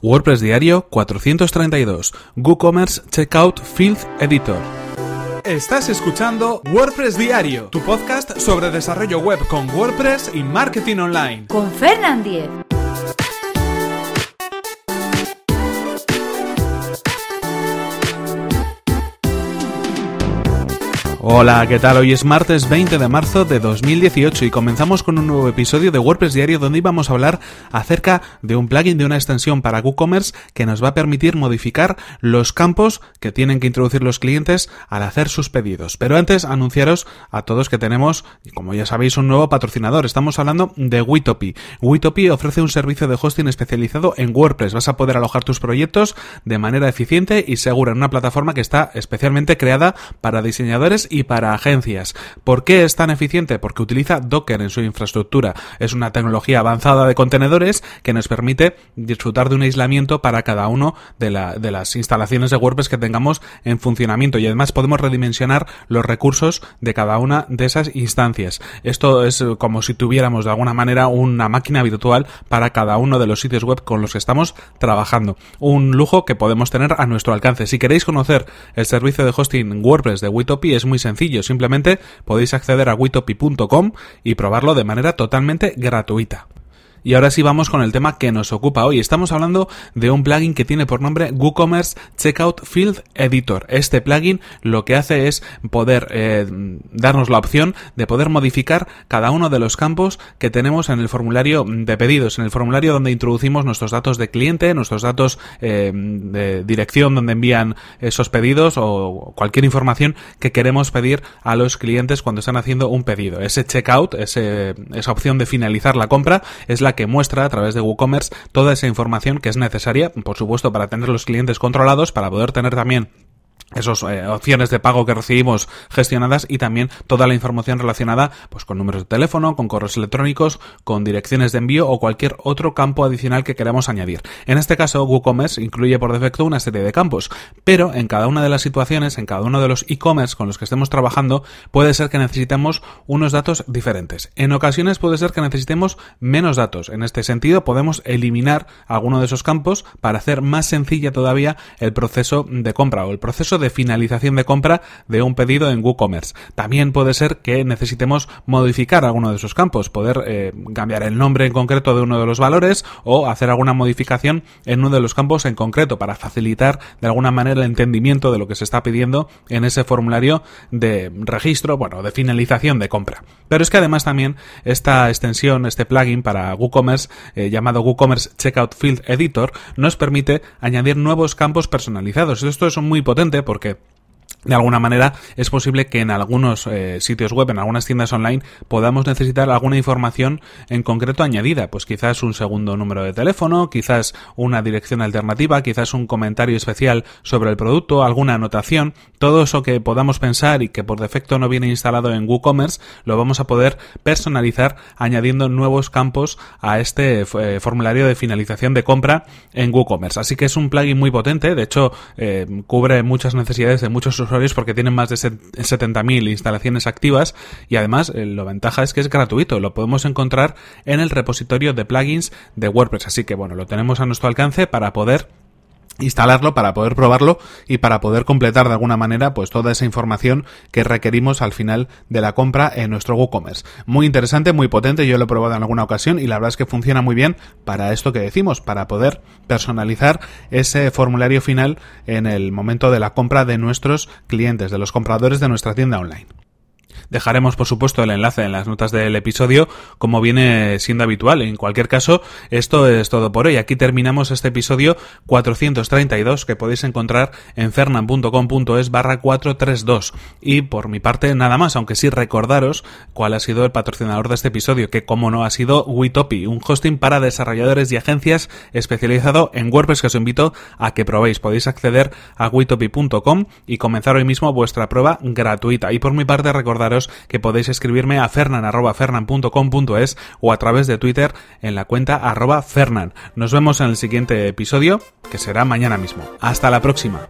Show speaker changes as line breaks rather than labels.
WordPress Diario 432 WooCommerce Checkout Field Editor. Estás escuchando WordPress Diario, tu podcast sobre desarrollo web con WordPress y marketing online.
Con Fernand Diez.
Hola, ¿qué tal? Hoy es martes 20 de marzo de 2018 y comenzamos con un nuevo episodio de WordPress Diario donde íbamos a hablar acerca de un plugin de una extensión para WooCommerce que nos va a permitir modificar los campos que tienen que introducir los clientes al hacer sus pedidos. Pero antes anunciaros a todos que tenemos, como ya sabéis, un nuevo patrocinador. Estamos hablando de Witopi. Witopi ofrece un servicio de hosting especializado en WordPress. Vas a poder alojar tus proyectos de manera eficiente y segura en una plataforma que está especialmente creada para diseñadores y y para agencias. ¿Por qué es tan eficiente? Porque utiliza Docker en su infraestructura. Es una tecnología avanzada de contenedores que nos permite disfrutar de un aislamiento para cada uno de, de las instalaciones de WordPress que tengamos en funcionamiento y además podemos redimensionar los recursos de cada una de esas instancias. Esto es como si tuviéramos de alguna manera una máquina virtual para cada uno de los sitios web con los que estamos trabajando. Un lujo que podemos tener a nuestro alcance. Si queréis conocer el servicio de hosting WordPress de Witopi es muy sencillo, simplemente podéis acceder a witopi.com y probarlo de manera totalmente gratuita. Y ahora sí vamos con el tema que nos ocupa hoy. Estamos hablando de un plugin que tiene por nombre WooCommerce Checkout Field Editor. Este plugin lo que hace es poder eh, darnos la opción de poder modificar cada uno de los campos que tenemos en el formulario de pedidos, en el formulario donde introducimos nuestros datos de cliente, nuestros datos eh, de dirección donde envían esos pedidos o cualquier información que queremos pedir a los clientes cuando están haciendo un pedido. Ese checkout, esa opción de finalizar la compra es la que muestra a través de WooCommerce toda esa información que es necesaria, por supuesto, para tener los clientes controlados, para poder tener también esas eh, opciones de pago que recibimos gestionadas y también toda la información relacionada pues con números de teléfono, con correos electrónicos, con direcciones de envío o cualquier otro campo adicional que queramos añadir. En este caso, WooCommerce incluye por defecto una serie de campos, pero en cada una de las situaciones, en cada uno de los e-commerce con los que estemos trabajando, puede ser que necesitemos unos datos diferentes. En ocasiones puede ser que necesitemos menos datos. En este sentido, podemos eliminar alguno de esos campos para hacer más sencilla todavía el proceso de compra o el proceso de finalización de compra de un pedido en WooCommerce. También puede ser que necesitemos modificar alguno de esos campos, poder eh, cambiar el nombre en concreto de uno de los valores o hacer alguna modificación en uno de los campos en concreto para facilitar de alguna manera el entendimiento de lo que se está pidiendo en ese formulario de registro, bueno, de finalización de compra. Pero es que además también esta extensión, este plugin para WooCommerce eh, llamado WooCommerce Checkout Field Editor nos permite añadir nuevos campos personalizados. Esto es muy potente porque de alguna manera es posible que en algunos eh, sitios web, en algunas tiendas online, podamos necesitar alguna información en concreto añadida. Pues quizás un segundo número de teléfono, quizás una dirección alternativa, quizás un comentario especial sobre el producto, alguna anotación. Todo eso que podamos pensar y que por defecto no viene instalado en WooCommerce, lo vamos a poder personalizar añadiendo nuevos campos a este eh, formulario de finalización de compra en WooCommerce. Así que es un plugin muy potente, de hecho eh, cubre muchas necesidades de muchos usuarios porque tienen más de 70.000 instalaciones activas y además eh, la ventaja es que es gratuito, lo podemos encontrar en el repositorio de plugins de WordPress, así que bueno, lo tenemos a nuestro alcance para poder instalarlo para poder probarlo y para poder completar de alguna manera pues toda esa información que requerimos al final de la compra en nuestro WooCommerce. Muy interesante, muy potente, yo lo he probado en alguna ocasión y la verdad es que funciona muy bien para esto que decimos, para poder personalizar ese formulario final en el momento de la compra de nuestros clientes, de los compradores de nuestra tienda online. Dejaremos, por supuesto, el enlace en las notas del episodio, como viene siendo habitual. En cualquier caso, esto es todo por hoy. Aquí terminamos este episodio 432 que podéis encontrar en fernan.com.es barra 432. Y por mi parte, nada más, aunque sí recordaros cuál ha sido el patrocinador de este episodio, que como no ha sido Witopi, un hosting para desarrolladores y agencias especializado en WordPress que os invito a que probéis. Podéis acceder a witopi.com y comenzar hoy mismo vuestra prueba gratuita. Y por mi parte, que podéis escribirme a fernan.fernan.com.es o a través de Twitter en la cuenta arroba fernan. Nos vemos en el siguiente episodio, que será mañana mismo. Hasta la próxima.